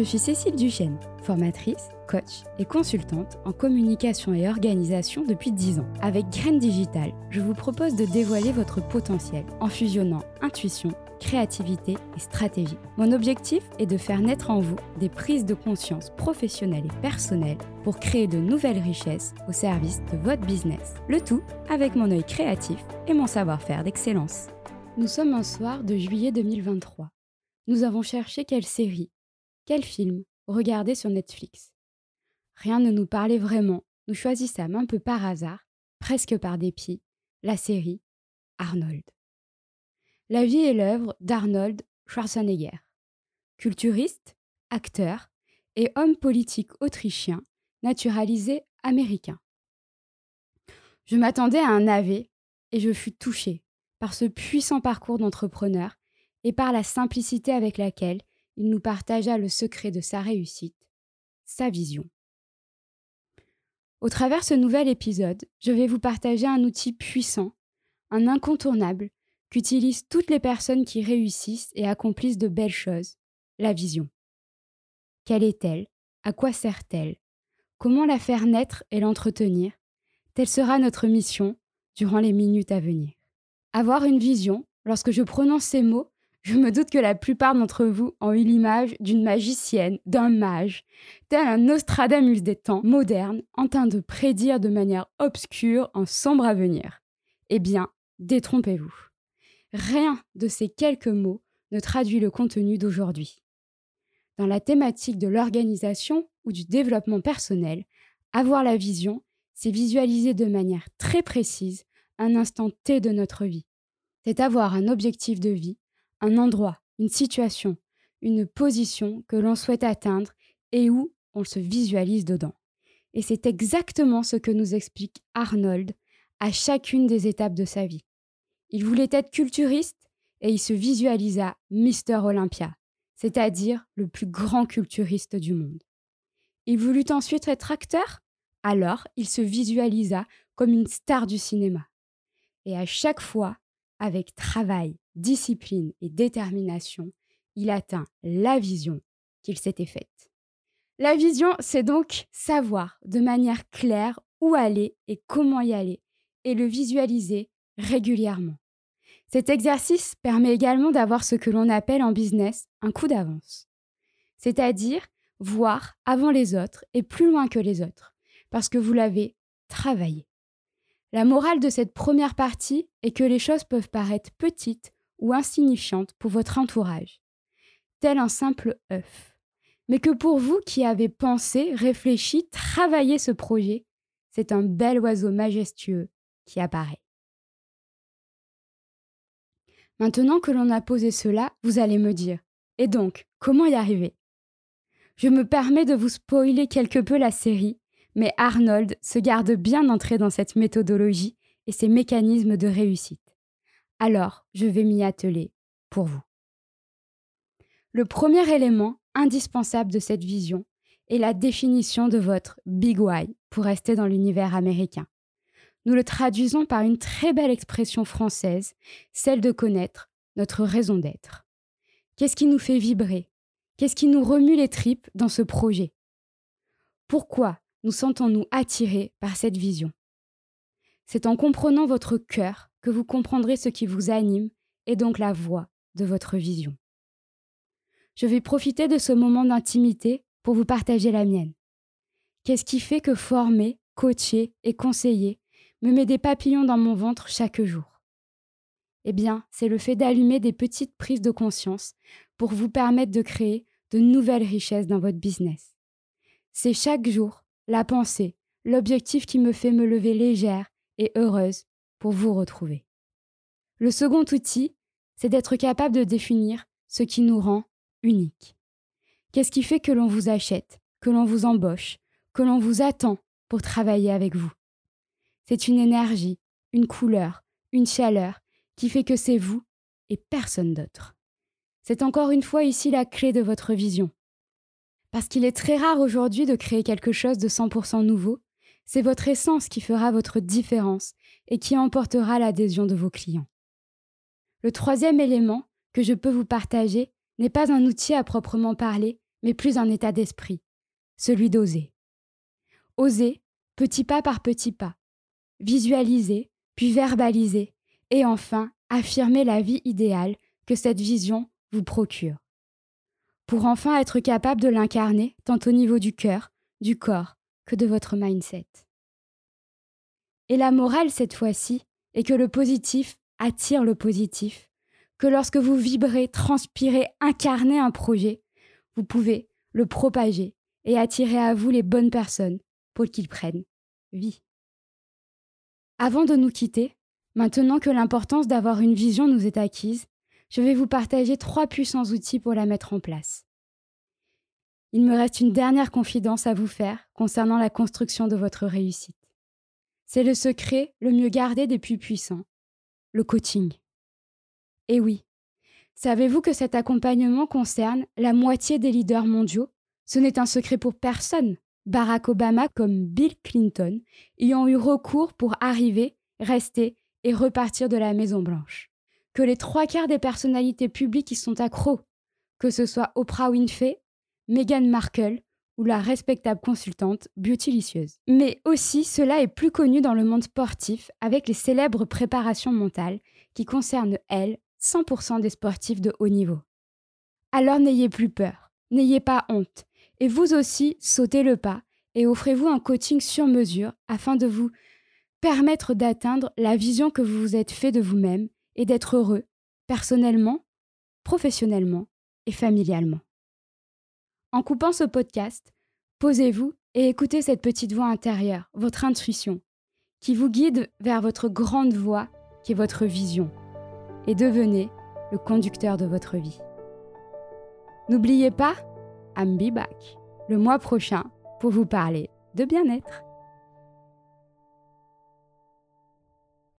Je suis Cécile Duchesne, formatrice, coach et consultante en communication et organisation depuis 10 ans. Avec Graines Digital, je vous propose de dévoiler votre potentiel en fusionnant intuition, créativité et stratégie. Mon objectif est de faire naître en vous des prises de conscience professionnelles et personnelles pour créer de nouvelles richesses au service de votre business. Le tout avec mon œil créatif et mon savoir-faire d'excellence. Nous sommes un soir de juillet 2023. Nous avons cherché quelle série, quel film regarder sur Netflix? Rien ne nous parlait vraiment. Nous choisissâmes un peu par hasard, presque par dépit, la série Arnold. La vie et l'œuvre d'Arnold Schwarzenegger, culturiste, acteur et homme politique autrichien naturalisé américain. Je m'attendais à un navet et je fus touchée par ce puissant parcours d'entrepreneur et par la simplicité avec laquelle il nous partagea le secret de sa réussite, sa vision. Au travers ce nouvel épisode, je vais vous partager un outil puissant, un incontournable, qu'utilisent toutes les personnes qui réussissent et accomplissent de belles choses, la vision. Quelle est-elle? À quoi sert-elle? Comment la faire naître et l'entretenir? Telle sera notre mission durant les minutes à venir. Avoir une vision, lorsque je prononce ces mots, je me doute que la plupart d'entre vous ont eu l'image d'une magicienne, d'un mage, tel un Nostradamus des temps modernes, en train de prédire de manière obscure un sombre avenir. Eh bien, détrompez-vous. Rien de ces quelques mots ne traduit le contenu d'aujourd'hui. Dans la thématique de l'organisation ou du développement personnel, avoir la vision, c'est visualiser de manière très précise un instant T de notre vie. C'est avoir un objectif de vie un endroit, une situation, une position que l'on souhaite atteindre et où on se visualise dedans. Et c'est exactement ce que nous explique Arnold à chacune des étapes de sa vie. Il voulait être culturiste et il se visualisa Mister Olympia, c'est-à-dire le plus grand culturiste du monde. Il voulut ensuite être acteur, alors il se visualisa comme une star du cinéma. Et à chaque fois, avec travail, discipline et détermination, il atteint la vision qu'il s'était faite. La vision, c'est donc savoir de manière claire où aller et comment y aller, et le visualiser régulièrement. Cet exercice permet également d'avoir ce que l'on appelle en business un coup d'avance, c'est-à-dire voir avant les autres et plus loin que les autres, parce que vous l'avez travaillé. La morale de cette première partie est que les choses peuvent paraître petites ou insignifiante pour votre entourage, tel un simple œuf, mais que pour vous qui avez pensé, réfléchi, travaillé ce projet, c'est un bel oiseau majestueux qui apparaît. Maintenant que l'on a posé cela, vous allez me dire, et donc, comment y arriver? Je me permets de vous spoiler quelque peu la série, mais Arnold se garde bien d'entrer dans cette méthodologie et ses mécanismes de réussite alors je vais m'y atteler pour vous. Le premier élément indispensable de cette vision est la définition de votre Big Why pour rester dans l'univers américain. Nous le traduisons par une très belle expression française, celle de connaître notre raison d'être. Qu'est-ce qui nous fait vibrer? Qu'est-ce qui nous remue les tripes dans ce projet? Pourquoi nous sentons-nous attirés par cette vision C'est en comprenant votre cœur que vous comprendrez ce qui vous anime et donc la voix de votre vision. Je vais profiter de ce moment d'intimité pour vous partager la mienne. Qu'est-ce qui fait que former, coacher et conseiller me met des papillons dans mon ventre chaque jour? Eh bien, c'est le fait d'allumer des petites prises de conscience pour vous permettre de créer de nouvelles richesses dans votre business. C'est chaque jour la pensée, l'objectif qui me fait me lever légère et heureuse pour vous retrouver. Le second outil, c'est d'être capable de définir ce qui nous rend unique. Qu'est-ce qui fait que l'on vous achète, que l'on vous embauche, que l'on vous attend pour travailler avec vous? C'est une énergie, une couleur, une chaleur qui fait que c'est vous et personne d'autre. C'est encore une fois ici la clé de votre vision. Parce qu'il est très rare aujourd'hui de créer quelque chose de 100% nouveau, c'est votre essence qui fera votre différence et qui emportera l'adhésion de vos clients. Le troisième élément que je peux vous partager n'est pas un outil à proprement parler, mais plus un état d'esprit, celui d'oser. Oser, petit pas par petit pas, visualiser, puis verbaliser, et enfin affirmer la vie idéale que cette vision vous procure. Pour enfin être capable de l'incarner tant au niveau du cœur, du corps que de votre mindset. Et la morale cette fois-ci est que le positif attire le positif, que lorsque vous vibrez, transpirez, incarnez un projet, vous pouvez le propager et attirer à vous les bonnes personnes pour qu'ils prennent vie. Avant de nous quitter, maintenant que l'importance d'avoir une vision nous est acquise, je vais vous partager trois puissants outils pour la mettre en place. Il me reste une dernière confidence à vous faire concernant la construction de votre réussite. C'est le secret le mieux gardé des plus puissants, le coaching. Et oui, savez-vous que cet accompagnement concerne la moitié des leaders mondiaux? Ce n'est un secret pour personne. Barack Obama comme Bill Clinton y ont eu recours pour arriver, rester et repartir de la Maison Blanche. Que les trois quarts des personnalités publiques y sont accros, que ce soit Oprah Winfrey, Meghan Markle ou la respectable consultante Beautylicieuse. Mais aussi, cela est plus connu dans le monde sportif avec les célèbres préparations mentales qui concernent, elles, 100% des sportifs de haut niveau. Alors n'ayez plus peur, n'ayez pas honte, et vous aussi, sautez le pas et offrez-vous un coaching sur mesure afin de vous permettre d'atteindre la vision que vous vous êtes fait de vous-même et d'être heureux, personnellement, professionnellement et familialement. En coupant ce podcast, posez-vous et écoutez cette petite voix intérieure, votre intuition, qui vous guide vers votre grande voix qui est votre vision, et devenez le conducteur de votre vie. N'oubliez pas, I'm be back le mois prochain pour vous parler de bien-être.